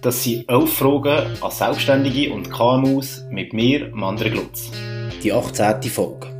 Das sind elf Fragen an Selbstständige und KMUs mit mir, Mandre Glutz. Die 18. Folge.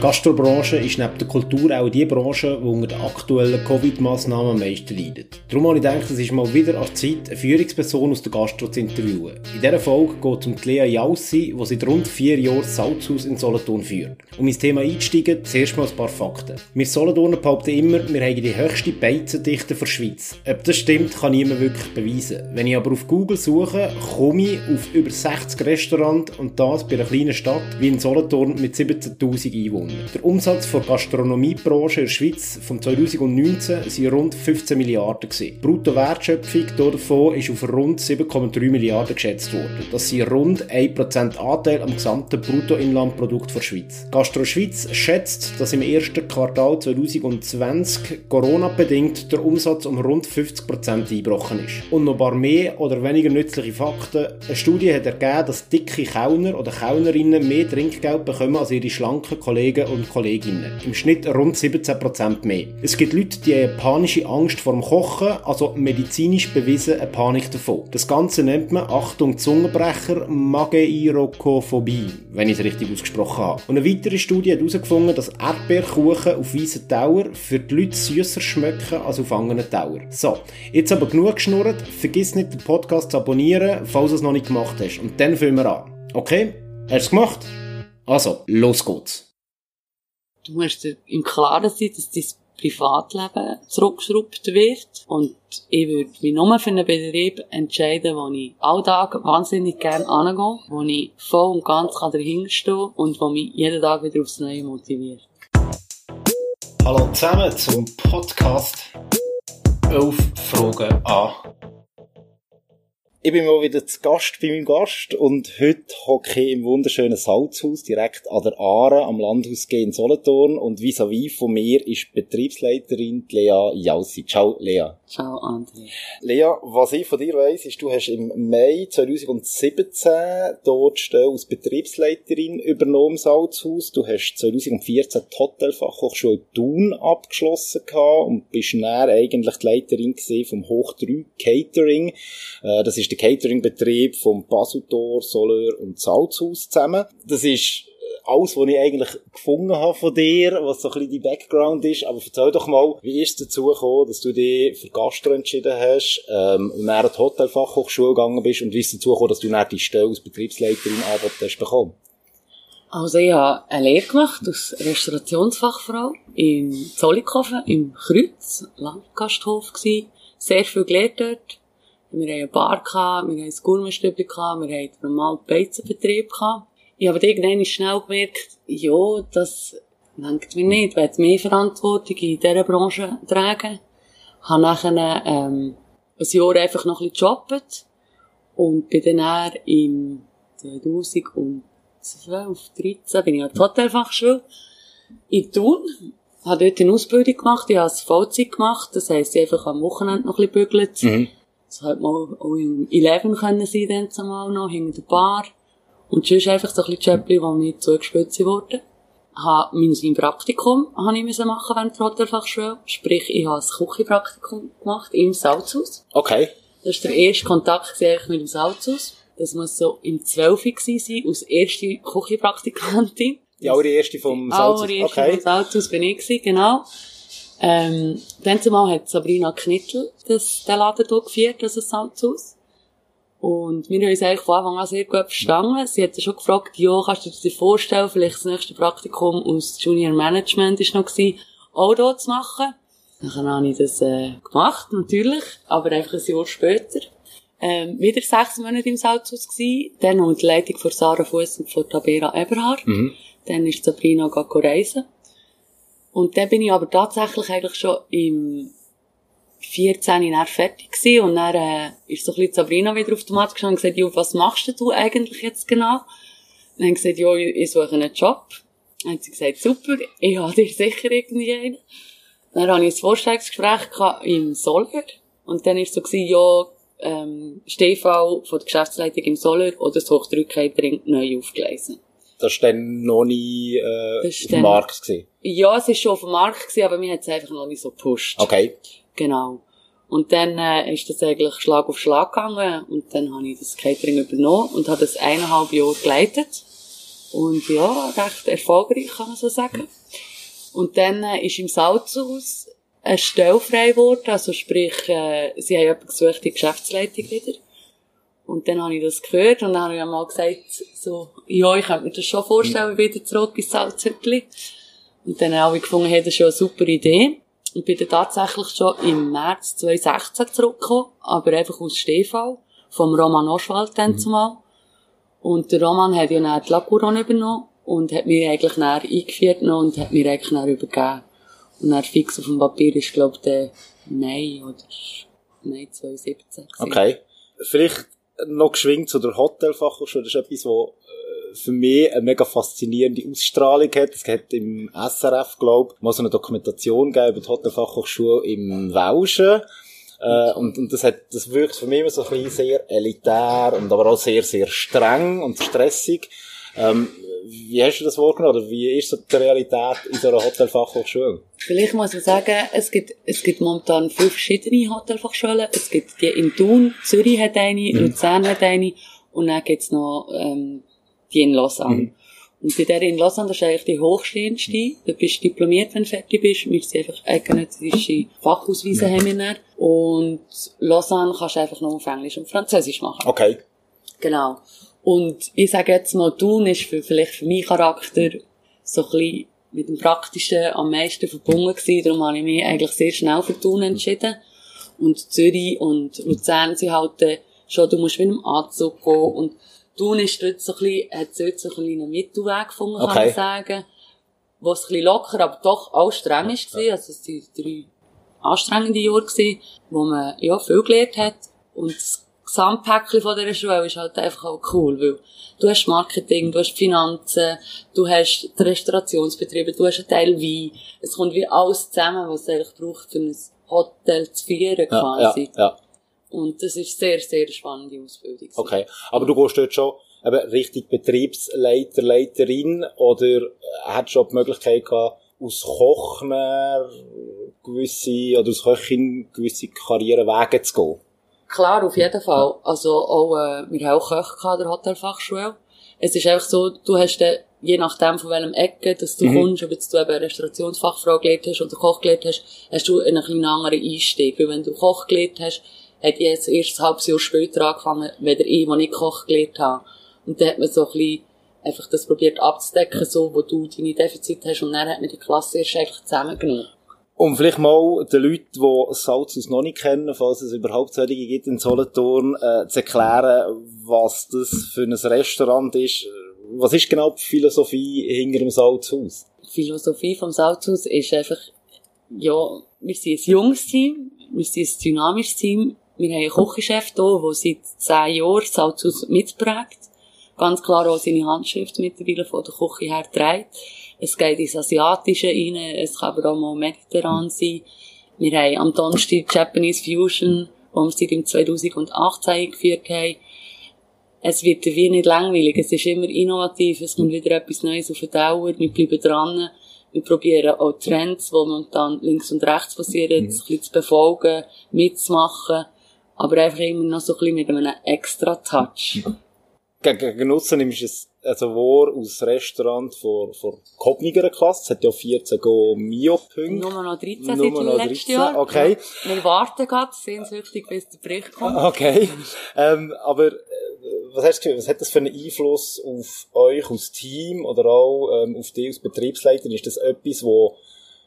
Die Gastrobranche ist neben der Kultur auch die Branche, die unter den aktuellen Covid-Massnahmen am meisten leidet. Darum habe ich gedacht, es ist mal wieder an der Zeit, eine Führungsperson aus der Gastro zu interviewen. In dieser Folge geht es um Lea Jaussi, die seit rund vier Jahren das Salzhaus in Solothurn führt. Um ins Thema einzusteigen, zuerst mal ein paar Fakten. Wir Solothurner behaupten immer, wir haben die höchste Beizendichte der Schweiz. Ob das stimmt, kann niemand wirklich beweisen. Wenn ich aber auf Google suche, komme ich auf über 60 Restaurants und das bei einer kleinen Stadt wie in Solothurn mit 17'000 Einwohnern. Der Umsatz der Gastronomiebranche in der Schweiz von 2019 waren rund 15 Milliarden. Die Bruttowertschöpfung davon ist auf rund 7,3 Milliarden geschätzt worden. Das sind rund 1% Anteil am gesamten Bruttoinlandprodukt der Schweiz. Gastro Schweiz schätzt, dass im ersten Quartal 2020 Corona-bedingt der Umsatz um rund 50% eingebrochen ist. Und noch ein paar mehr oder weniger nützliche Fakten. Eine Studie hat ergeben, dass dicke Kellner oder Kellnerinnen mehr Trinkgeld bekommen als ihre schlanken Kollegen und Kolleginnen. Im Schnitt rund 17% mehr. Es gibt Leute, die haben panische Angst vor dem Kochen, also medizinisch bewiesen eine Panik davon. Das Ganze nennt man, Achtung Zungenbrecher, Mageirokophobie, wenn ich es richtig ausgesprochen habe. Und eine weitere Studie hat herausgefunden, dass Erdbeerkuchen auf weißen Tauer für die Leute süßer schmecken als auf anderen Tauer. So, jetzt aber genug geschnurrt. Vergiss nicht, den Podcast zu abonnieren, falls du es noch nicht gemacht hast. Und dann fangen wir an. Okay? Hast du es gemacht? Also, los geht's. Du musst dir im Klaren sein, dass dein Privatleben zurückgeschraubt wird. Und ich würde mich nur für einen Betrieb entscheiden, wo ich alltag wahnsinnig gerne angehe, wo ich voll und ganz dahinter stehe und wo mich jeden Tag wieder aufs Neue motiviert. Hallo zusammen zum Podcast 11 Fragen an. Ich bin mal wieder zu Gast bei meinem Gast und heute hocke ich im wunderschönen Salzhaus direkt an der Aare am Landhaus in Solothurn und vis-à-vis von mir ist Betriebsleiterin Lea Jaussi. Ciao Lea. Ciao André. Lea, was ich von dir weiss, ist, du hast im Mai 2017 dort Stelle als Betriebsleiterin übernommen im Salzhaus. Du hast 2014 die Hotelfachhochschule Thun abgeschlossen gehabt und bist dann eigentlich die Leiterin vom Hoch 3 Catering. Äh, das ist der Catering-Betrieb vom Basutor, Soleur und Salzhaus zusammen. Das ist alles, was ich eigentlich gefunden habe von dir, was so ein bisschen dein Background ist. Aber erzähl doch mal, wie ist es dazu gekommen, dass du dich für Gastro entschieden hast, ähm, und dann Hotelfachhochschule gegangen bist und wie ist es dazu gekommen, dass du dann die Stelle als Betriebsleiterin Arbeit hast bekommen? Also ich habe eine Lehre gemacht als Restaurationsfachfrau in Zollikofen, im Kreuz, Landgasthof gsi. Sehr viel gelernt dort. Wir haben eine Bar gehabt, wir haben ein Gourmetstübli wir haben einen normalen Beizenbetrieb gehabt. Ich habe irgendwann schnell gemerkt, ja, das lenkt mir nicht. Ich will mehr Verantwortung in dieser Branche tragen. Habe nachher, ähm, ein Jahr einfach noch ein bisschen gejobbt. Und bin dann im 2012, 13 bin ich an der Hotelfachschule in Thun. Habe dort eine Ausbildung gemacht. Ich habe es Vollzeit gemacht. Das heisst, ich einfach am Wochenende noch ein bisschen bügelt. Mhm. Das hätte mal auch im Eleven können sein, dann zumal noch, hinter der Bar. Und sonst einfach so ein bisschen Jobli, die mir zugespielt wurden. Habe mein Praktikum habe ich müssen machen während der Hotelfachschule. Sprich, ich habe ein Küchenpraktikum gemacht im Salzhaus. Okay. Das war der erste Kontakt mit dem Salzhaus. Das muss so im 12 gewesen sein, als erste Küchenpraktikantin. Die allererste vom Salzhaus. Allererste Okay. vom Salzhaus bin ich gewesen, genau. Ähm, dann zumal hat Sabrina Knittel das, den Laden hier geführt, das Salzhaus. Und wir haben uns eigentlich von Anfang an sehr gut verstanden. Sie hat schon gefragt, ja, kannst du dir vorstellen, vielleicht das nächste Praktikum aus Junior Management ist noch gewesen, auch dort zu machen. Dann habe ich das äh, gemacht, natürlich, aber einfach ein Jahr später. Ähm, wieder sechs Monate im Salzhaus gewesen, dann der Leitung von Sarah Fuss und von Tabera Eberhard. Mhm. Dann ist Sabrina gegangen reisen. Und dann bin ich aber tatsächlich eigentlich schon im 14 dann fertig gewesen. Und dann, äh, ist so ein bisschen Sabrina wieder auf die Matte gestanden und gesagt, ja, was machst du eigentlich jetzt genau? Dann haben sie gesagt, ja, ich ich suche einen Job. Dann hat sie gesagt, super, ich habe dir sicher irgendwie einen. Dann hatte ich ein Vorstellungsgespräch im Solar. Und dann ist so gewesen, ja, ähm, Stefan von der Geschäftsleitung im Solar oder das Hochdrückcatering neu aufgelesen. Das war dann noch nie äh, auf dem Markt. Gewesen. Ja, es ist schon auf dem Markt gewesen, aber mir hat es einfach noch nicht so gepusht. Okay. Genau. Und dann äh, ist das eigentlich Schlag auf Schlag gegangen und dann habe ich das Catering übernommen und habe das eineinhalb Jahre geleitet. Und ja, recht erfolgreich, kann man so sagen. Und dann äh, ist im Salzhaus eine Stelle frei geworden, also sprich, äh, sie haben jemanden gesucht, die Geschäftsleitung wieder. Und dann habe ich das gehört und dann habe ich mal gesagt, so, ja, ich könnte mir das schon vorstellen, wieder zurück ins Salzhütli. Und dann habe ich gefunden, hey, das ist schon eine super Idee. Und bin dann tatsächlich schon im März 2016 zurückgekommen, aber einfach aus Stefan, vom Roman Oswald dann zumal. Und der Roman hat ja dann die Lacuron übernommen und hat mir eigentlich näher eingeführt und hat mir eigentlich näher übergeben. Und dann fix auf dem Papier ist, glaube ich, der Mai oder Mai 2017. gewesen. Okay. Vielleicht noch geschwingt zu der Hotelfachhochschule. Das ist etwas, was äh, für mich eine mega faszinierende Ausstrahlung hat. Es hat im SRF, glaube ich, mal so eine Dokumentation gegeben über die Hotelfachhochschule im Welschen. Äh, und, und das hat, das wirkt für mich immer so ein bisschen sehr elitär und aber auch sehr, sehr streng und stressig. Ähm, wie hast du das wahrgenommen? Oder wie ist so die Realität in so einer Hotelfachhochschule? Vielleicht muss man sagen, es gibt, es gibt momentan fünf verschiedene Hotelfachschulen. Es gibt die in Thun, Zürich hat eine, Luzern hat eine und dann gibt's noch ähm, die in Lausanne. Und bei der in Lausanne, das ist eigentlich die hochstehendste. Da bist du diplomiert, wenn du fertig bist. Wir sind einfach eidgenössische Fachausweise haben wir dann. Und Lausanne kannst du einfach nur auf Englisch und Französisch machen. Okay. Genau. Und ich sage jetzt mal, Thun ist für, vielleicht für meinen Charakter so ein bisschen mit dem Praktischen am meisten verbunden gewesen. Darum habe ich mich eigentlich sehr schnell für Thun entschieden. Und Zürich und Luzern sind halt schon, du musst mit einem Anzug gehen. Und Thun ist dort so ein bisschen, hat dort so ein bisschen einen Mittelweg gefunden, kann Okay. man sagen. Wo es ein bisschen locker, aber doch auch streng ist gewesen. Also es waren drei anstrengende Jahre gewesen, wo man, ja, viel gelernt hat. Und das Gesamtpäckchen von dieser Schule ist halt einfach auch cool, weil du hast Marketing, du hast Finanzen, du hast die Restaurationsbetriebe, du hast einen Teil Wein. Es kommt wie alles zusammen, was es eigentlich braucht, für ein Hotel zu führen, Ja, ja, quasi. ja. Und das ist sehr, sehr spannende Ausbildung. Okay. Aber du gehst dort schon eben richtig Betriebsleiter, Leiterin oder hättest du schon die Möglichkeit gehabt, aus Kochner gewisse, oder aus Köchin gewisse Karrierewege zu gehen? Klar, auf jeden Fall. Also auch, äh, wir haben auch Köche an der Hotelfachschule. Es ist einfach so, du hast dann, je nachdem von welchem Ecke, dass du kommst, ob jetzt du eben Restaurationsfachfrau gelernt hast oder Koch gelernt hast, hast du einen kleinen anderen Einstieg. Weil wenn du Koch gelernt hast, hat ich jetzt erst ein halbes Jahr später angefangen, weder ich, wo ich Koch gelernt habe. Und dann hat man so ein bisschen einfach das probiert abzudecken, so, wo du deine Defizite hast, und dann hat man die Klasse erst eigentlich zusammengenommen. Um vielleicht mal den Leuten, die Salzhaus noch nicht kennen, falls es überhaupt solche gibt in Solothurn, äh, zu erklären, was das für ein Restaurant ist. Was ist genau die Philosophie hinter dem Salzhaus? die Philosophie vom Salzhaus ist einfach, ja, wir sind ein junges Team, wir sind ein dynamisches Team, wir haben einen Kochchef hier, der seit zehn Jahren das Salzhaus mitprägt. Ganz klar auch seine Handschrift mittlerweile von der Küche her trägt. Es geht ins Asiatische rein, es kann aber auch mal mediterran sein. Wir haben am Donnerstag Japanese Fusion, wo wir seit im 2018 eingeführt haben. Es wird wie nicht langweilig, es ist immer innovativ, es kommt wieder etwas Neues auf die Dauer, wir bleiben dran. Wir probieren auch Trends, die momentan links und rechts passieren, ein bisschen zu befolgen, mitzumachen, aber einfach immer noch so ein bisschen mit einem extra Touch. Gegen, Nutzen nimmst du es also wahr aus Restaurant vor, vor gehobeniger Klasse. Es hat ja 14 Go Mio-Punkte. Nur noch 13 Nur seit noch dem 13, letzten Jahr. okay. Wir warten gerade, sehnsüchtig, bis der Bericht kommt. Okay. Ähm, aber äh, was hast du Gefühl, was hat das für einen Einfluss auf euch als Team oder auch ähm, auf dich als Betriebsleiter? Ist das etwas, wo,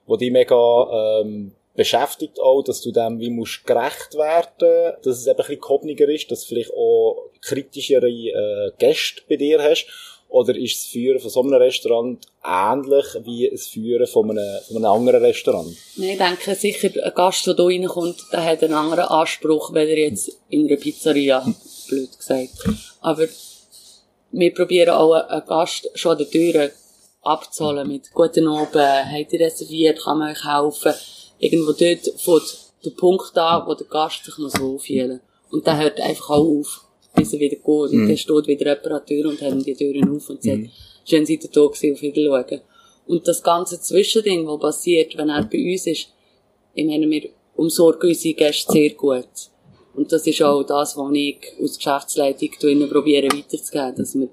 wo dich mega ähm, beschäftigt auch, dass du dem wie musst gerecht werden, dass es eben ein bisschen gehobeniger ist, dass du vielleicht auch kritischere äh, Gäste bei dir hast? Oder ist das Führen von so einem Restaurant ähnlich wie das Führen von einem, von einem anderen Restaurant? Nein, ich denke sicher, ein Gast, der hier reinkommt, der hat einen anderen Anspruch, wenn er jetzt in einer Pizzeria, blöd gesagt. Aber wir probieren auch einen Gast schon an der Tür abzuholen mit «Guten Abend, habt ihr reserviert, kann man euch helfen?» Irgendwo dort fängt der Punkt an, wo der Gast sich muss wohlfühlen Und der hört einfach auch auf, bis er wieder geht. Und dann steht wieder jemand an der Tür und hat die Türen auf und sagt «Schön seid ihr da gewesen, auf Wiedersehen». Und das ganze Zwischending, was passiert, wenn er bei uns ist, ich meine, wir umsorgen unsere Gäste sehr gut. Und das ist auch das, was ich aus Geschäftsleitung drinnen probiere weiterzugeben, dass wir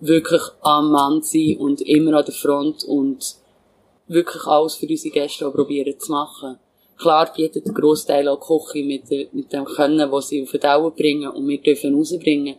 wirklich am Mann sind und immer an der Front und wirklich alles für unsere Gäste auch probieren zu machen. Klar bietet der Großteil auch Küche mit, mit dem Können, was sie auf die Dauer bringen und wir dürfen rausbringen.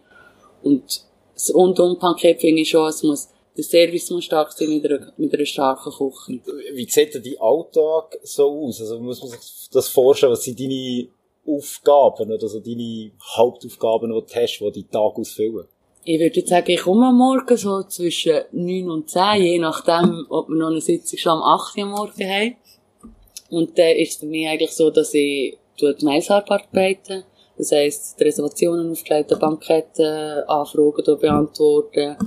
Und das Rundum-Paket finde ich schon, es muss, der Service muss stark sein mit einer, mit einer starken Küche. Wie sieht denn dein Alltag so aus? Also muss man sich das vorstellen, was sind deine Aufgaben oder so deine Hauptaufgaben, die du hast, die deinen Tag ausfüllen? Ich würde jetzt sagen, ich komme Morgen so zwischen 9 und 10, je nachdem, ob wir noch eine Sitzung schon am 8 Uhr Morgen haben. Und dann ist es für mich eigentlich so, dass ich die Mails abarbeite. Das heisst, die Reservationen aufgelegt, Banketten, Anfragen beantworten.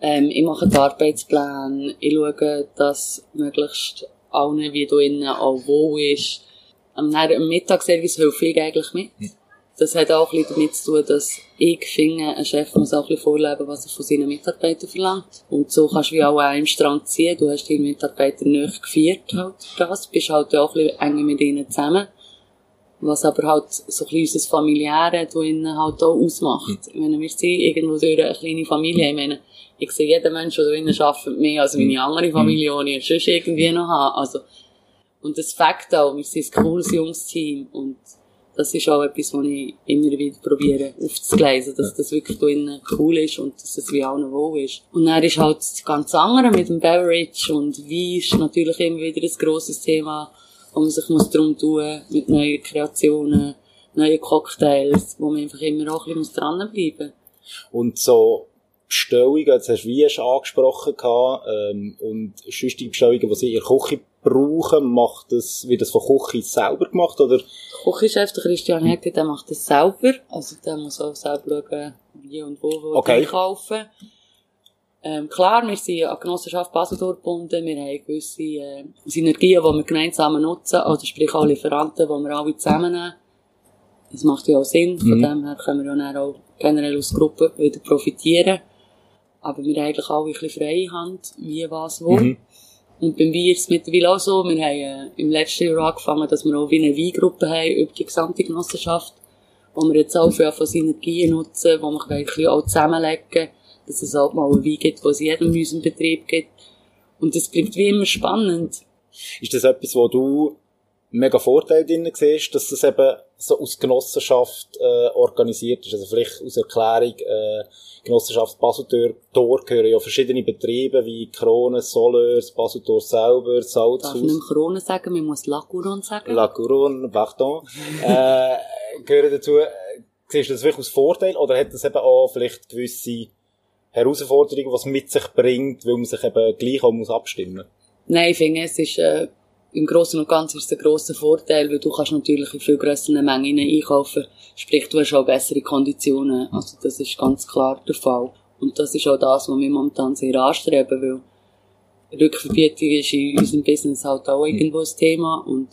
Ähm, ich mache die Arbeitspläne. Ich schaue, dass möglichst allen wie da innen auch wohl ist. Am, am Mittagsservice helfe ich eigentlich mit. Das hat auch ein bisschen damit zu tun, dass ich finde, ein Chef muss auch ein bisschen vorleben, was er von seinen Mitarbeitern verlangt. Und so kannst du wie auch an einem Strang ziehen. Du hast deine Mitarbeiter nicht geführt, halt, das. Bist halt auch ein bisschen eng mit ihnen zusammen. Was aber halt so ein bisschen unser Familiäre da halt auch ausmacht. Mhm. Ich meine, wir sind irgendwo durch eine kleine Familie. Ich meine, ich sehe jeden Menschen, der drinnen arbeitet, mehr als meine andere Familie, die ich sonst irgendwie noch habe. Also, und das Fakt auch, wir sind ein cooles Jungs-Team und das ist auch etwas, was ich immer wieder probiere aufzugleisen, dass das wirklich da innen cool ist und dass es wie allen wohl ist. Und dann ist halt das ganz andere mit dem Beverage und Wein ist natürlich immer wieder ein grosses Thema, wo man sich muss drum tun mit neuen Kreationen, neuen Cocktails, wo man einfach immer auch ein bisschen dranbleiben muss. Und so Bestellungen, jetzt hast du wie schon angesprochen, ähm, und sonstige Bestellungen, die sie in der Küche brauchen, macht das, wird das von Küche selber gemacht, oder? Der Küchenchef, der Christian Hecke, der macht das selber. Also, der muss auch selber schauen, wie und wo wir okay. einkaufen. Ähm, klar, wir sind an Genossenschaft Baseldorf gebunden. Wir haben gewisse äh, Synergien, die wir gemeinsam nutzen, also sprich auch Lieferanten, die wir alle zusammennehmen. Das macht ja auch Sinn. Von mhm. dem her können wir ja dann auch generell aus Gruppe wieder profitieren. Aber wir haben eigentlich alle ein bisschen freie Hand, wie, was, wo. Mhm. Und beim Bier ist es mittlerweile auch so, wir haben äh, im letzten Jahr angefangen, dass wir auch wie eine Weingruppe haben über die gesamte Genossenschaft, wo wir jetzt auch viel von Synergien nutzen, wo wir ein bisschen auch zusammenlegen, dass es halt mal einen Wein gibt, was es jedem in unserem Betrieb gibt. Und das bleibt wie immer spannend. Ist das etwas, wo du mega Vorteil drin siehst, dass das eben so aus Genossenschaft äh, organisiert ist? Also vielleicht aus Erklärung, äh, Genossenschaft Baseltor Tor gehören ja verschiedene Betriebe wie Krone, Soleurs, Baseltor selber, Salzhaus. Darf ich nicht Krone sagen, man muss La Couronne sagen. La Couronne, pardon. äh, gehören dazu, siehst du das wirklich als Vorteil oder hat das eben auch vielleicht gewisse Herausforderungen, was mit sich bringt, weil man sich eben gleich auch muss abstimmen muss? Nein, ich finde, es ist, äh, im Großen und Ganzen ist es ein grosser Vorteil, weil du kannst natürlich in viel grösseren Mengen einkaufen. Sprich, du hast auch bessere Konditionen. Also das ist ganz klar der Fall. Und das ist auch das, was wir momentan sehr anstreben, weil Rückverbietung ist in unserem Business halt auch irgendwo ein Thema und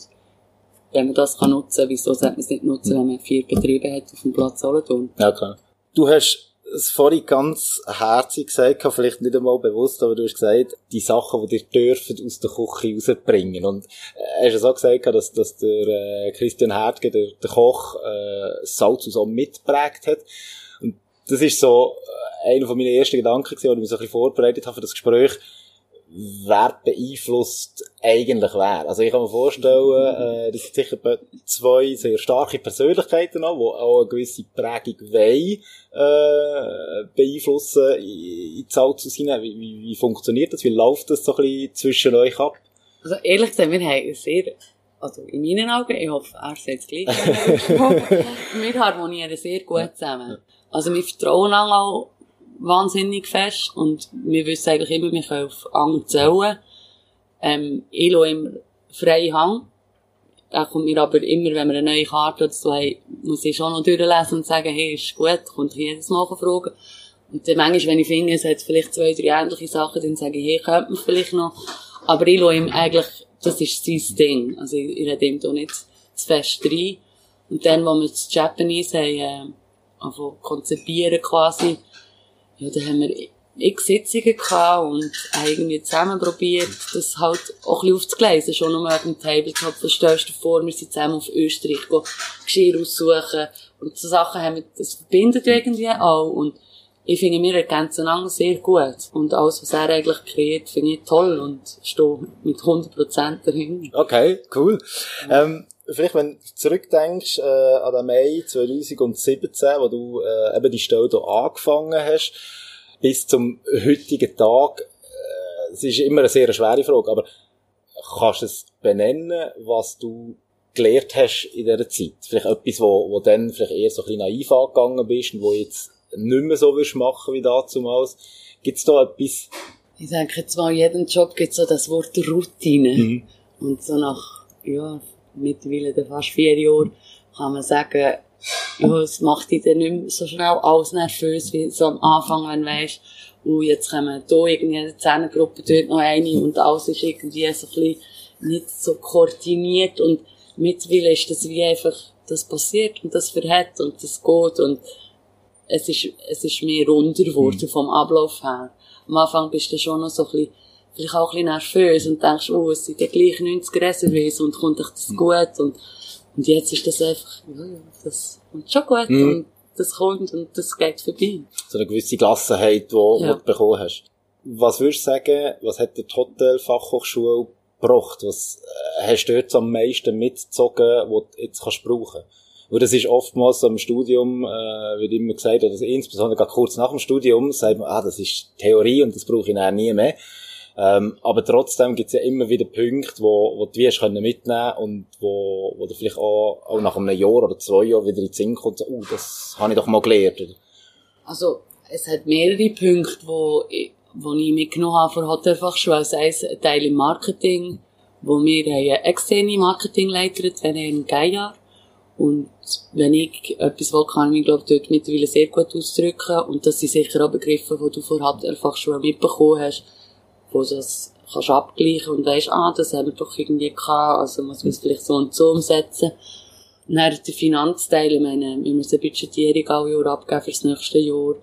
wenn man das kann nutzen, wieso sollte man es nicht nutzen, wenn man vier Betriebe hat auf dem Platz Solothurn? Ja, klar. Du hast es vorhin ganz herzig gesagt, vielleicht nicht einmal bewusst, aber du hast gesagt, die Sachen, die dir dürfen aus der Küche rausbringen. Und äh, hast du auch gesagt, dass, dass der äh, Christian Hertge, der, der Koch, äh, Salz so mitgeprägt hat. Und das ist so äh, einer von meinen ersten Gedanken als ich mich so ein bisschen vorbereitet habe für das Gespräch wer beeinflusst eigentlich wer. Also ich kann mir vorstellen, äh, das sind sicher zwei sehr starke Persönlichkeiten noch, die auch eine gewisse Prägung wollen, äh, beeinflussen in, in die Salz hinein. Wie, wie, wie funktioniert das? Wie läuft das so ein bisschen zwischen euch ab? Also ehrlich gesagt, wir haben sehr, also in meinen Augen, ich hoffe, er sieht es gleich, wir harmonieren sehr gut zusammen. Also wir vertrauen auch wahnsinnig fest und wir wissen eigentlich immer, wir können auf andere zählen. Ähm, ich lasse immer freie Hang. Da kommt mir aber immer, wenn wir eine neue Karte dazu haben, muss ich schon noch durchlesen und sagen, hey, ist gut, kommt jedes Mal fragen. Und dann manchmal, wenn ich finde, es hat vielleicht zwei, drei ähnliche Sachen, dann sage ich, hey, könnte man vielleicht noch. Aber ich lasse ihm eigentlich, das ist sein Ding. Also ich, ich rede ihm da nicht zu fest rein. Und dann, wo wir das Japanese haben, äh, also konzipieren quasi, ja, da haben wir ich Sitzungen gehabt und irgendwie zusammen probiert, das halt auch ein bisschen aufzugleisen. Schon nur wegen dem Tabletop, das stellst du vor, wir sind zusammen auf Österreich, go Geschirr aussuchen. Und so Sachen haben wir, das verbindet irgendwie auch. Und ich finde, wir ergänzen einander sehr gut. Und alles, was er eigentlich kreiert, finde ich toll und stehe mit 100% dahinter. Okay, cool. Ähm, vielleicht, wenn du zurückdenkst äh, an den Mai 2017, wo du äh, eben die Stelle hier angefangen hast, bis zum heutigen Tag, äh, es ist immer eine sehr schwere Frage, aber kannst du es benennen, was du gelernt hast in dieser Zeit? Vielleicht etwas, wo, wo dann vielleicht eher so ein bisschen naiv angegangen bist und wo jetzt nicht mehr so willst machen wie damals. Gibt es da etwas? Ich denke, zwar in jedem Job gibt es so das Wort Routine. Mhm. Und so nach, ja, mittlerweile fast vier Jahren kann man sagen, ja, es macht dich dann nicht mehr so schnell alles nervös, wie so am Anfang, wenn du weisst, oh, jetzt kommen hier irgendwie eine Zehnergruppe, dort noch eine und alles ist irgendwie so ein bisschen nicht so koordiniert und mittlerweile ist das wie einfach, das passiert und das verhält und das geht und es ist, es ist mehr runder geworden mhm. vom Ablauf her. Am Anfang bist du schon noch so ein bisschen, vielleicht auch ein bisschen nervös und denkst, oh, es sind ja gleich 90 Reserves und kommt euch das mhm. gut und, und jetzt ist das einfach, ja, ja, das kommt schon gut mhm. und das kommt und das geht vorbei. So eine gewisse Gelassenheit, die, ja. du bekommen hast. Was würdest du sagen, was hat die Hotelfachhochschule gebracht? Was äh, hast du dort am meisten mitgezogen, was du jetzt kannst brauchen kannst? Und das ist oftmals im Studium, äh, wird immer gesagt, oder insbesondere kurz nach dem Studium, sagt man, ah, das ist Theorie und das brauche ich dann nie mehr. Ähm, aber trotzdem gibt es ja immer wieder Punkte, wo, wo du wirst können mitnehmen und wo, wo du vielleicht auch, auch nach einem Jahr oder zwei Jahren wieder in den Sinn kommt, so, oh, das habe ich doch mal gelernt. Also, es hat mehrere Punkte, wo ich, wo ich mitgenommen habe von Hotelfachschule. Sei es ein Teil im Marketing, wo wir eine externe Marketingleiterin, Herrn Geier, und wenn ich etwas will, kann ich mich, glaube dort mittlerweile sehr gut ausdrücken. Und das sind sicher auch Begriffe, die du vorher einfach schon mitbekommen hast, wo du das kannst abgleichen und weißt, ah, das haben wir doch irgendwie gehabt, also muss man es vielleicht so und so umsetzen. Und dann der Finanzteil, ich meine, wir müssen Budgetierung alle Jahr abgeben für das nächste Jahr.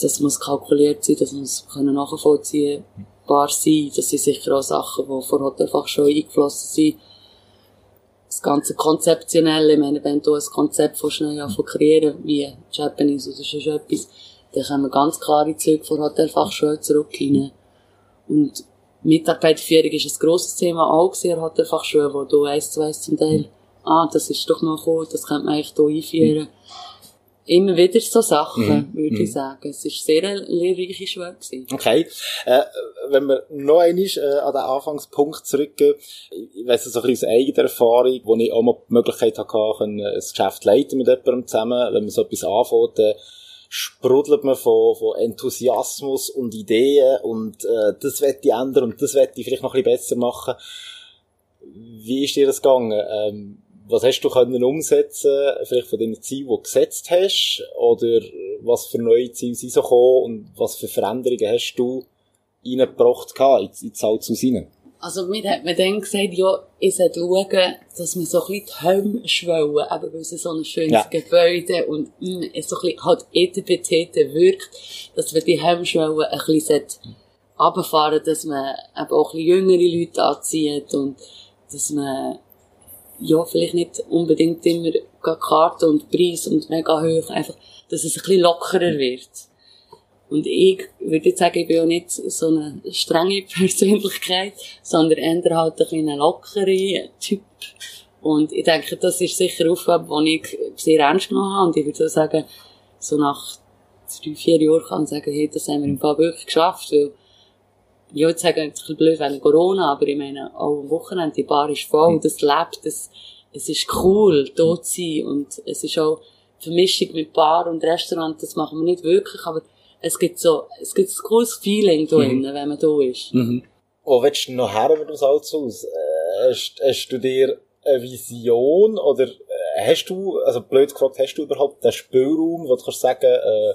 Das muss kalkuliert sein, das muss nachvollziehbar sein. Das sind sicher auch Sachen, die vor Ort einfach schon eingeflossen sind das ganze Konzeptionelle, ich meine, wenn du ein Konzept von schnell anfangen kreieren, wie Japanese oder sonst etwas, dann kommen ganz klare Züge von Hotelfachschule zurück rein. Und Mitarbeiterführung ist ein grosses Thema auch gewesen, an Hotelfachschule, wo du eins zu eins zum Teil, ah, das ist doch noch cool, das könnte man eigentlich hier einführen. Immer wieder so Sachen, mhm. würde ich mhm. sagen. Es war sehr eine lehrreiche Schule. Gewesen. Okay. Äh, wenn wir noch einmal äh, an den Anfangspunkt zurückgehen, ich weiss so ein bisschen aus eigener Erfahrung, wo ich auch mal die Möglichkeit hatte, ein Geschäft leiten mit jemandem zusammen, wenn man so etwas anfängt, äh, sprudelt man von, von Enthusiasmus und Ideen und äh, das werde ich ändern und das werde ich vielleicht noch ein bisschen besser machen. Wie ist dir das gegangen? Ähm, was hast du können umsetzen, vielleicht von den Zielen, die du gesetzt hast, oder was für neue Ziele sind so gekommen und was für Veränderungen hast du reingebracht in, in die Salzhaus hinein? Also, mir hat man dann gesagt, ja, ich sollte schauen, dass man so ein bisschen die Helme schwellen, eben weil es so ein schönes ja. Gebäude und mh, mm, so ein bisschen halt etepetete wirkt, dass wir die Helmschwellen ein bisschen runterfahren dass man eben auch ein bisschen jüngere Leute anzieht und dass man ja, vielleicht nicht unbedingt immer Karte und Preis und mega hoch, einfach, dass es ein bisschen lockerer wird. Und ich würde jetzt sagen, ich bin auch nicht so eine strenge Persönlichkeit, sondern eher halt ein bisschen ein lockerer Typ. Und ich denke, das ist sicher eine Aufgabe, die ich sehr ernst genommen habe. Und ich würde sagen, so nach drei, vier Jahren kann ich sagen, hey, das haben wir im Fall wirklich geschafft, weil ich würde sagen, ist ein bisschen blöd wegen Corona, aber ich meine, auch am Wochenende, die Bar ist voll, das lebt, das, es ist cool, dort zu sein und es ist auch Vermischung mit Bar und Restaurant, das machen wir nicht wirklich, aber es gibt so, es gibt ein cooles Feeling da mhm. wenn man da ist. Mhm. Wo willst du noch her mit dem Salzhaus? Äh, hast, hast du dir eine Vision oder äh, hast du, also blöd gefragt, hast du überhaupt den Spielraum, wo du kannst sagen, äh,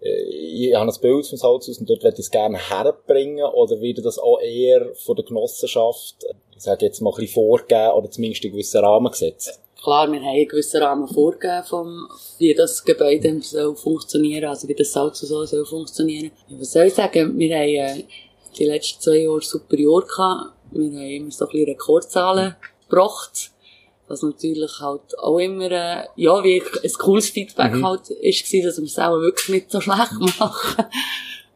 äh, ich habe ein Bild vom Salzhaus und dort würde ich es gerne herbringen oder würde das auch eher von der Genossenschaft, ich sage jetzt mal ein bisschen vorgeben oder zumindest einen gewissen Rahmen gesetzt? Klar, wir haben einen gewissen Rahmen vorgegeben, vom, wie das Gebäude soll funktionieren, also wie das Salz so soll funktionieren. Ja, was soll ich sagen? Wir haben äh, die letzten zwei Jahre super Jahre gehabt. Wir haben immer so ein bisschen Rekordzahlen gebracht. Was natürlich halt auch immer, äh, ja, wie ein cooles Feedback Mhm. halt ist gewesen, dass wir es auch wirklich nicht so schlecht machen.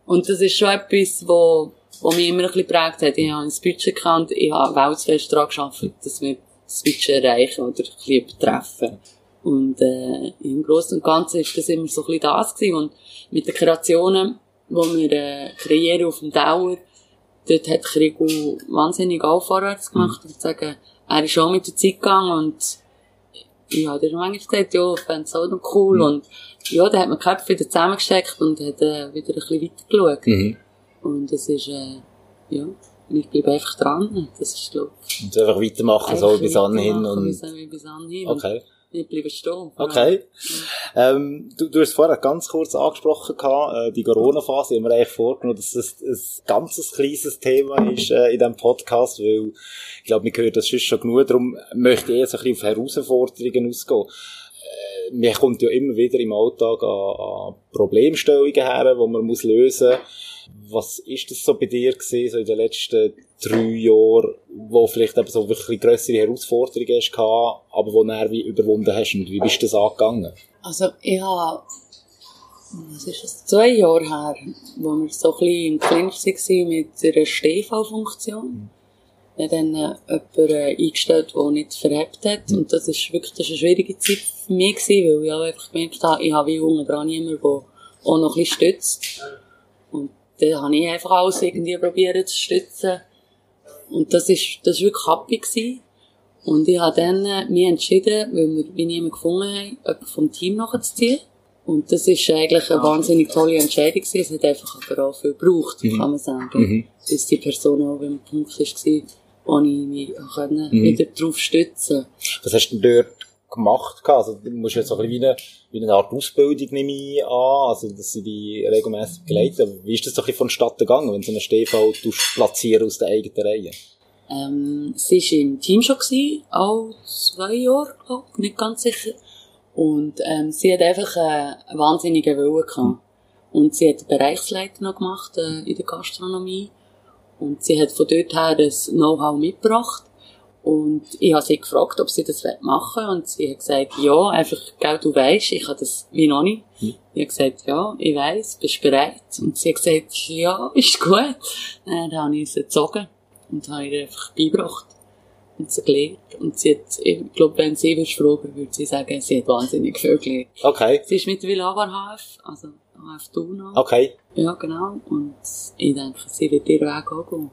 Und das ist schon etwas, wo, wo mich immer ein bisschen geprägt hat. Ich habe ein Budget und ich habe weltfest daran gearbeitet, dass wir Budget erreichen oder ein bisschen übertreffen. Und äh, im Großen und Ganzen ist das immer so ein bisschen das gewesen. Und mit den Kreationen, die wir äh, kreieren auf dem Dauer, dort hat Krigo wahnsinnig auch vorwärts gemacht. Ich würde sagen, er ist auch mit der Zeit gegangen und ich habe dir manchmal gesagt, ja, ich fände es auch noch cool. Und ja, da hat man die Köpfe wieder zusammengesteckt und hat äh, wieder ein bisschen weitergeschaut. Mhm. Und es ist, äh, ja, wir bleiben einfach dran. Das ist, glaube ich, Und einfach weitermachen, so bis anhin und, Bis, bis anhin. okay. Wir bleiben stehen. Okay. Ähm, du, du hast vorher ganz kurz angesprochen, gehabt, äh, die Corona-Phase. Ich habe mir eigentlich vorgenommen, dass das ein ganzes kleines Thema ist äh, in diesem Podcast, weil ich glaube, wir hören das sonst schon genug. Darum möchte ich eher so ein bisschen auf Herausforderungen ausgehen. Äh, mir kommt ja immer wieder im Alltag an, an Problemstellungen her, die man muss lösen muss. Was ist das so bei dir gewesen, so in den letzten drei Jahren, wo vielleicht eben so wirklich grössere Herausforderungen hast gehabt, aber wo du wie überwunden hast und wie bist du das angegangen? Also, ich habe, was ist das, zwei Jahre her, wo wir so ein bisschen im Clinch waren mit einer Stehfallfunktion. Wir haben dann äh, jemanden eingestellt, der nicht verhebt hat. Und das ist wirklich das ist eine schwierige Zeit für mich gewesen, weil ich auch einfach gemerkt habe, ich habe wie unten dran jemanden, der auch noch ein bisschen stützt. Dann habe ich einfach alles irgendwie probiert zu stützen. Und das ist, das ist wirklich happy gewesen. Und ich habe dann äh, mich entschieden, weil wir wie niemand gefunden haben, jemanden vom Team nachzuziehen. Und das ist eigentlich eine wahnsinnig tolle Entscheidung gewesen. Es hat einfach aber auch viel gebraucht, kann man sagen. Mhm. Bis die Person auch beim Punkt war, wo ich mich Mhm. wieder drauf stützen Was hast du denn dort gemacht? gehabt? Also, du musst jetzt so ein bisschen wie eine, wie eine Art Ausbildung nehme an, also, dass sie die regelmäßig begleiten. Aber Wie ist das so ein bisschen gegangen, wenn so einen Stehfall platzieren aus der eigenen Reihe? Ähm, sie war im Team schon, gewesen, auch zwei Jahre, ich, nicht ganz sicher. Und ähm, sie hat einfach einen wahnsinnigen Willen gehabt. Und sie hat einen Bereichsleiter noch gemacht äh, in der Gastronomie. Und sie hat von dort her das Know-how mitgebracht. Und ich habe sie gefragt, ob sie das machen will. Und sie hat gesagt, ja, einfach, gell, du weisst, ich habe das wie noch nicht. Mhm. Ich habe gesagt, ja, ich weiss, bist du bereit? Und sie hat gesagt, ja, ist gut. Dann habe ich sie gezogen und habe ihr einfach beigebracht und sie gelernt. Und sie hat, ich glaube, wenn sie würdest fragen, würde sie sagen, sie hat wahnsinnig viel gelernt. Okay, Sie ist mittlerweile auch an HF, also HF Thun okay. Ja, genau. Und ich denke, sie wird ihren Weg auch gehen.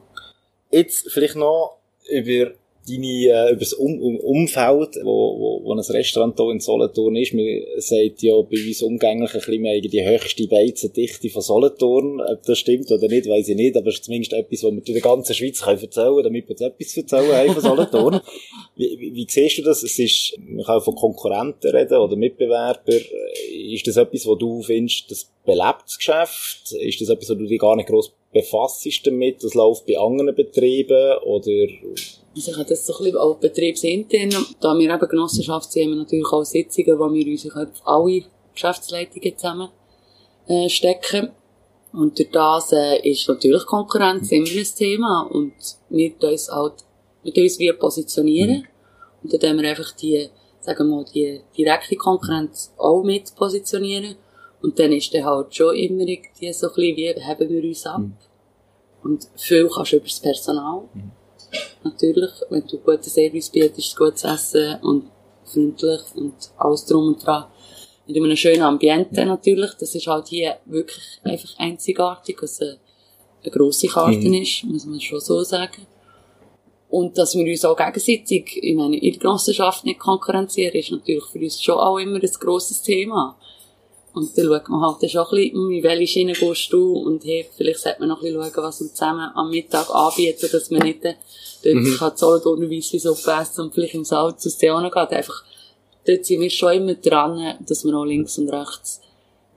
Jetzt vielleicht noch über deine, äh, über das um um Umfeld, wo, wo, wo ein Restaurant hier in Solothurn ist. Man sagt ja bei uns umgänglich ein bisschen, haben die höchste Beizendichte von Solothurn. Ob das stimmt oder nicht, weiß ich nicht, aber es ist zumindest etwas, was wir in der ganzen Schweiz können erzählen können, damit wir jetzt etwas erzählen haben von Solothurn. wie, wie, wie siehst du das? Es ist, man kann von Konkurrenten reden oder Mitbewerbern. Ist das etwas, wo du findest, das belebt das Geschäft? Ist das etwas, wo du dich gar nicht gross befasst damit? Das läuft bei anderen Betrieben oder Also ich habe das so ein bisschen auch betriebsintern. Da wir eben Genossenschaft sind, haben wir natürlich auch Sitzungen, wo wir uns auf alle Geschäftsleitungen zusammen äh, stecken. Und durch das äh, ist natürlich Konkurrenz immer ein Thema. Und wir uns halt, wir uns wie positionieren. Und dann tun wir einfach die, sagen wir mal, die direkte Konkurrenz auch mit positionieren. Und dann ist dann halt schon immer irgendwie so ein bisschen, wie heben wir uns ab. Und viel kannst du über das Personal natürlich, wenn du guten Service bietest, gutes Essen und freundlich und alles drum und dran. Mit einem schönen Ambiente natürlich, das ist halt hier wirklich einfach einzigartig, dass es eine, eine grosse Karte Mhm. ist, muss man schon so sagen. Und dass wir uns auch gegenseitig, in der Genossenschaft nicht konkurrenzieren, ist natürlich für uns schon auch immer ein grosses Thema. Und dann schaut man halt schon ein bisschen, hm, in welche Schiene gehst du und hey, vielleicht sollte man noch ein bisschen schauen, was wir zusammen am Mittag anbieten, dass man nicht dort Mhm. kann Solothurner Weissweissuppe essen und vielleicht im Salz aus der geht. Einfach, dort sind wir schon immer dran, dass wir auch links und rechts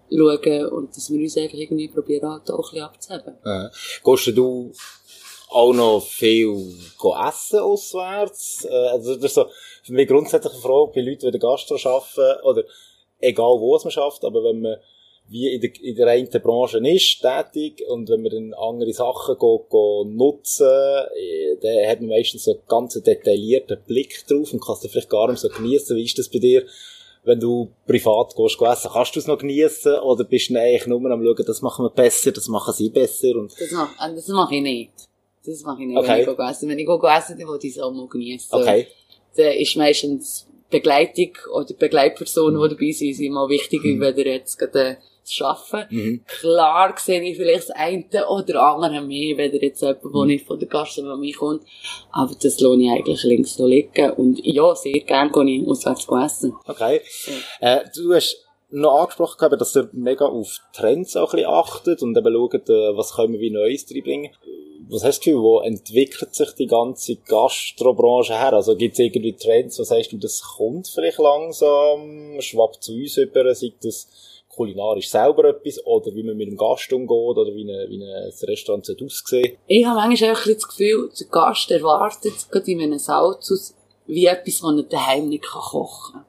schauen und dass wir uns einfach irgendwie probieren, halt auch ein bisschen abzuheben. äh, gehst du auch noch viel essen auswärts? Äh, also das ist so für mich grundsätzlich eine Frage bei Leuten, die in der Gastro arbeiten, oder egal wo es man schafft, aber wenn man wie in der, in der einen Branche ist, tätig, und wenn man dann andere Sachen go, go nutzen, äh, dann hat man meistens so einen ganz detaillierten Blick drauf und kann es dann vielleicht gar nicht so genießen. Wie ist das bei dir? wenn du privat gehst, essen, kannst du es noch genießen oder bist du eigentlich nur am schauen, das machen wir besser, das machen sie besser und Das mache äh, das mach ich nicht. Das mache ich nicht, Okay. wenn ich gehe essen. Wenn ich gehe essen, dann will ich es auch mal genießen. okay, Dann ist meistens Begleitung oder Begleitpersonen, die dabei sind, sind mal wichtiger, Mhm. wenn ihr jetzt gerade zu arbeiten. mhm. Klar sehe ich vielleicht das eine oder andere mehr, wenn jetzt jemand, Mhm. der nicht von der Gastronomie kommt. Aber das lohne ich eigentlich links so liegen. Und ja, sehr gerne gehe ich auswärts essen. okay. Äh, du hast noch angesprochen, gehabt, dass ihr mega auf Trends auch ein bisschen achtet und eben schaut, äh, was können wir wie Neues reinbringen. Was hast du Gefühl, wo entwickelt sich die ganze Gastrobranche her? Also gibt es irgendwie Trends, was sagst du, das kommt vielleicht langsam, schwappt zu uns über, sei das kulinarisch selber etwas oder wie man mit dem Gast umgeht oder wie, eine, wie ein Restaurant aussehen Ich habe manchmal das Gefühl, der Gast erwartet gerade in einem Salzhaus wie etwas, das er daheim nicht kochen kann.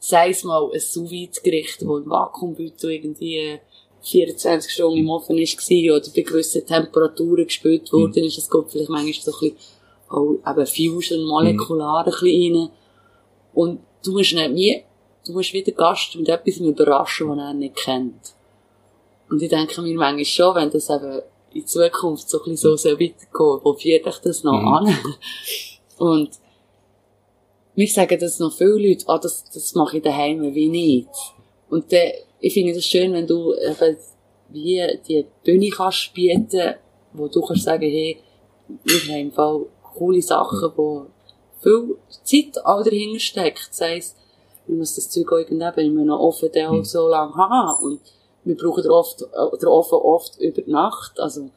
Sei es mal ein sous gericht das im Vakuumbeutel irgendwie 24 Stunden im Ofen war oder bei gewissen Temperaturen gespült worden ist. Es geht vielleicht manchmal so ein bisschen auch eben Fusion, molekular ein bisschen rein. Und du musst nicht wie, du musst wieder Gast mit etwas überraschen, was er nicht kennt. Und ich denke mir manchmal schon, wenn das eben in Zukunft so ein bisschen so soll weitergehen, wo führt dich das noch Mhm. an? Und mir sagen das noch viele Leute, ah, das, das mache ich daheim wie nicht. Und dann, ich finde das schön, wenn du eben wie die Bühne kannst bieten, wo du kannst sagen, hey, wir haben im Fall coole Sachen, wo viel Zeit auch dahinter steckt. Sei es, wir müssen das Zeug auch irgendwie einem Ofen dann auch so lange haben. Und wir brauchen den, oft, äh, den Ofen oft über Nacht. Also,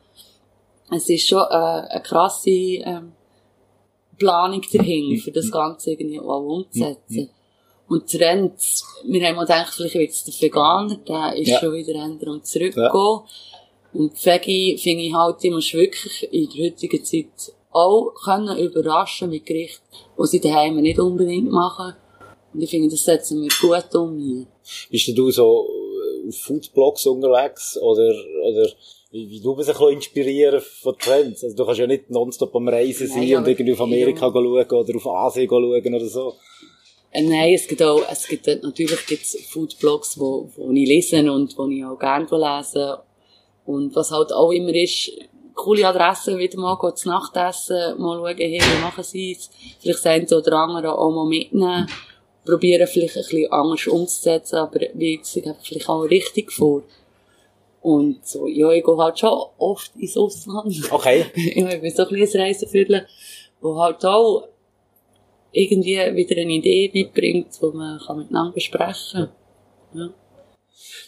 es ist schon äh, eine krasse ähm, Planung dahinter, für das Ganze irgendwie auch umzusetzen. Und Trends, wir haben mal gedacht, vielleicht wird es der Veganer, der ist Ja. schon wieder ändern und zurückgekommen. Und die Veggie finde ich halt, die musst wirklich in der heutigen Zeit auch können überraschen mit Gerichten, die sie daheim nicht unbedingt machen. Und ich finde, das setzen wir gut um hier. Bist denn du so äh, auf Foodblogs unterwegs oder, oder wie, wie du bist ein bisschen inspirieren von Trends? Also du kannst ja nicht nonstop am Reisen sein Nein, und irgendwie auf Amerika Ja. schauen oder auf Asien schauen oder so. Äh, Nein, es gibt auch, es gibt dort- natürlich gibt's Foodblogs, wo, wo ich lese und wo ich auch gerne lese. Und was halt auch immer ist, coole Adressen wieder mal gehen, zu Nachtessen, mal schauen, hey, wie machen sie es? Vielleicht eine oder andere auch mal mitnehmen. Probieren vielleicht ein bisschen anders umzusetzen, aber wie gesagt, vielleicht auch richtig vor. Und so, ja, ich gehe halt schon oft ins Ausland. Okay. ja, ich bin so ein bisschen ein Reiseviertel, wo halt auch irgendwie wieder eine Idee mitbringt, die man kann miteinander besprechen kann. Ja.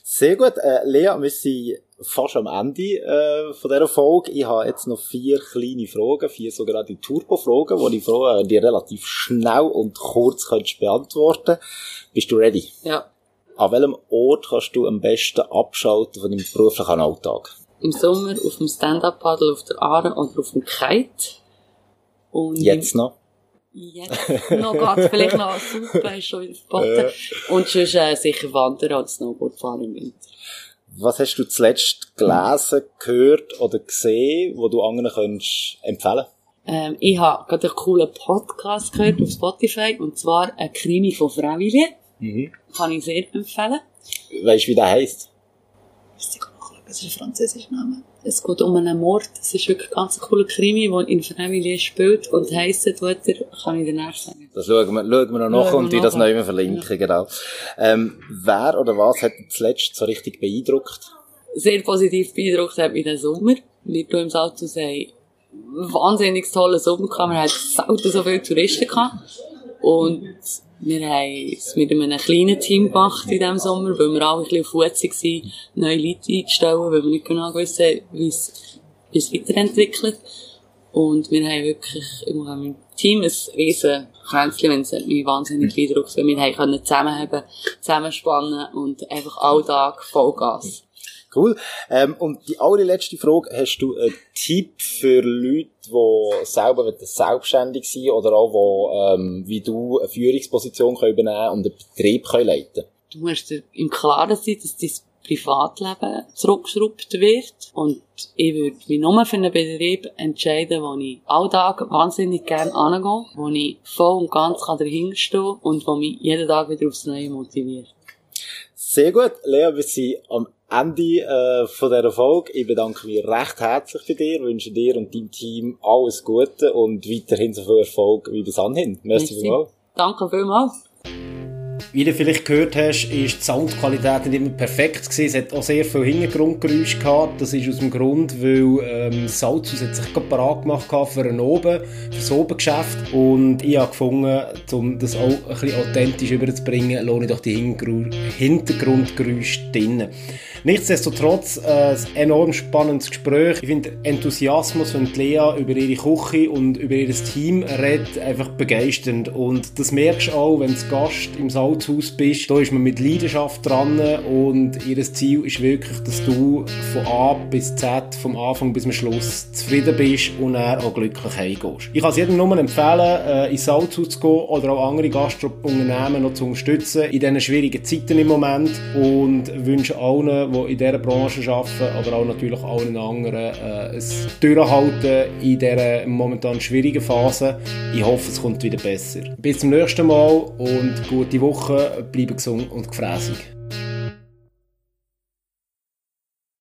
Sehr gut. Äh, Lea, wir sind fast am Ende äh, von dieser Folge. Ich habe jetzt noch vier kleine Fragen, vier sogenannte Turbo-Fragen, die ich froh, die relativ schnell und kurz könntest beantworten Bist du ready? ja. An welchem Ort kannst du am besten abschalten von deinem beruflichen Alltag? Im Sommer auf dem Stand-Up-Paddle auf der Aare oder auf dem Kite. Und Jetzt noch? Jetzt noch geht's vielleicht noch super, ist schon wieder verboten. Und sonst äh, sicher Wandern oder Snowboardfahren im Winter. Was hast du zuletzt gelesen, gehört oder gesehen, wo du anderen könntest empfehlen? Ähm, ich habe gerade einen coolen Podcast gehört auf Spotify, und zwar ein Krimi von Freiwillige. Mhm. Kann ich sehr empfehlen. Weißt du, wie der heisst? Das ist ein französischer Name. Es geht um einen Mord. Es ist wirklich ganz ein cooler Krimi, der in Freiwillige spielt und heisst, tut er, kann ich danach sagen. Das schauen wir, schauen wir noch nach und die das nachher. neu verlinken, genau. Ähm, wer oder was hat dich zuletzt so richtig beeindruckt? Sehr positiv beeindruckt hat mich der Sommer. Wir hier im Salzhaus haben wahnsinnig tollen Sommer gehabt. Wir hatten selten so viele Touristen gehabt. Und wir haben es mit einem kleinen Team gemacht in diesem Sommer, weil wir alle ein bisschen auf Hut waren, neue Leute einzustellen, weil wir nicht genau wussten, wie es, wie es weiterentwickelt. Und wir haben wirklich, ich habe mit dem Team ein riesen Kränzchen, wenn es mich wahnsinnig beeindruckt, weil wir haben können zusammenheben, zusammenspannen und einfach all Tag Vollgas. Cool. Ähm, und die allerletzte Frage, hast du einen Tipp für Leute, die selber selbstständig sind oder auch, die, ähm, wie du eine Führungsposition können übernehmen und einen Betrieb können leiten Du musst dir im Klaren sein, dass dein Privatleben zurückgeschraubt wird. Und ich würde mich nur für einen Betrieb entscheiden, wo ich alltag wahnsinnig gerne angehe, wo ich voll und ganz dahinter stehen kann und wo mich jeden Tag wieder aufs Neue motiviert. Sehr gut. Lea, wir sind am Ende äh, von dieser Folge. Ich bedanke mich recht herzlich bei dir, wünsche dir und deinem Team alles Gute und weiterhin so viel Erfolg wie bis anhin. Merci, Merci. vielmals. Danke vielmals. Wie du vielleicht gehört hast, ist die Soundqualität nicht immer perfekt gewesen. Es hat auch sehr viel Hintergrundgeräusche gehabt. Das ist aus dem Grund, weil ähm, Salzhaus hat sich gerade parat gemacht für ein Oben, für das Obengeschäft. Und ich habe gefunden, um das auch ein bisschen authentisch überzubringen, lohne ich doch die Hintergrundgeräusche drinnen. Nichtsdestotrotz äh, ein enorm spannendes Gespräch. Ich finde Enthusiasmus von Lea über ihre Küche und über ihr Team redet einfach begeisternd. Und das merkst du auch, wenn du Gast im Salzhaus bist. Da ist man mit Leidenschaft dran und ihr Ziel ist wirklich, dass du von A bis Z, vom Anfang bis zum Schluss zufrieden bist und er auch glücklich heimgehst. Ich kann es jedem nur empfehlen, äh, ins Salzhaus zu gehen oder auch andere Gastrounternehmen noch zu unterstützen in diesen schwierigen Zeiten im Moment und wünsche allen, die in dieser Branche arbeiten, aber auch natürlich allen anderen äh, ein Durchhalten in dieser momentan schwierigen Phase. Ich hoffe, es kommt wieder besser. Bis zum nächsten Mal und gute Woche, bleibe gesund und gefräßig.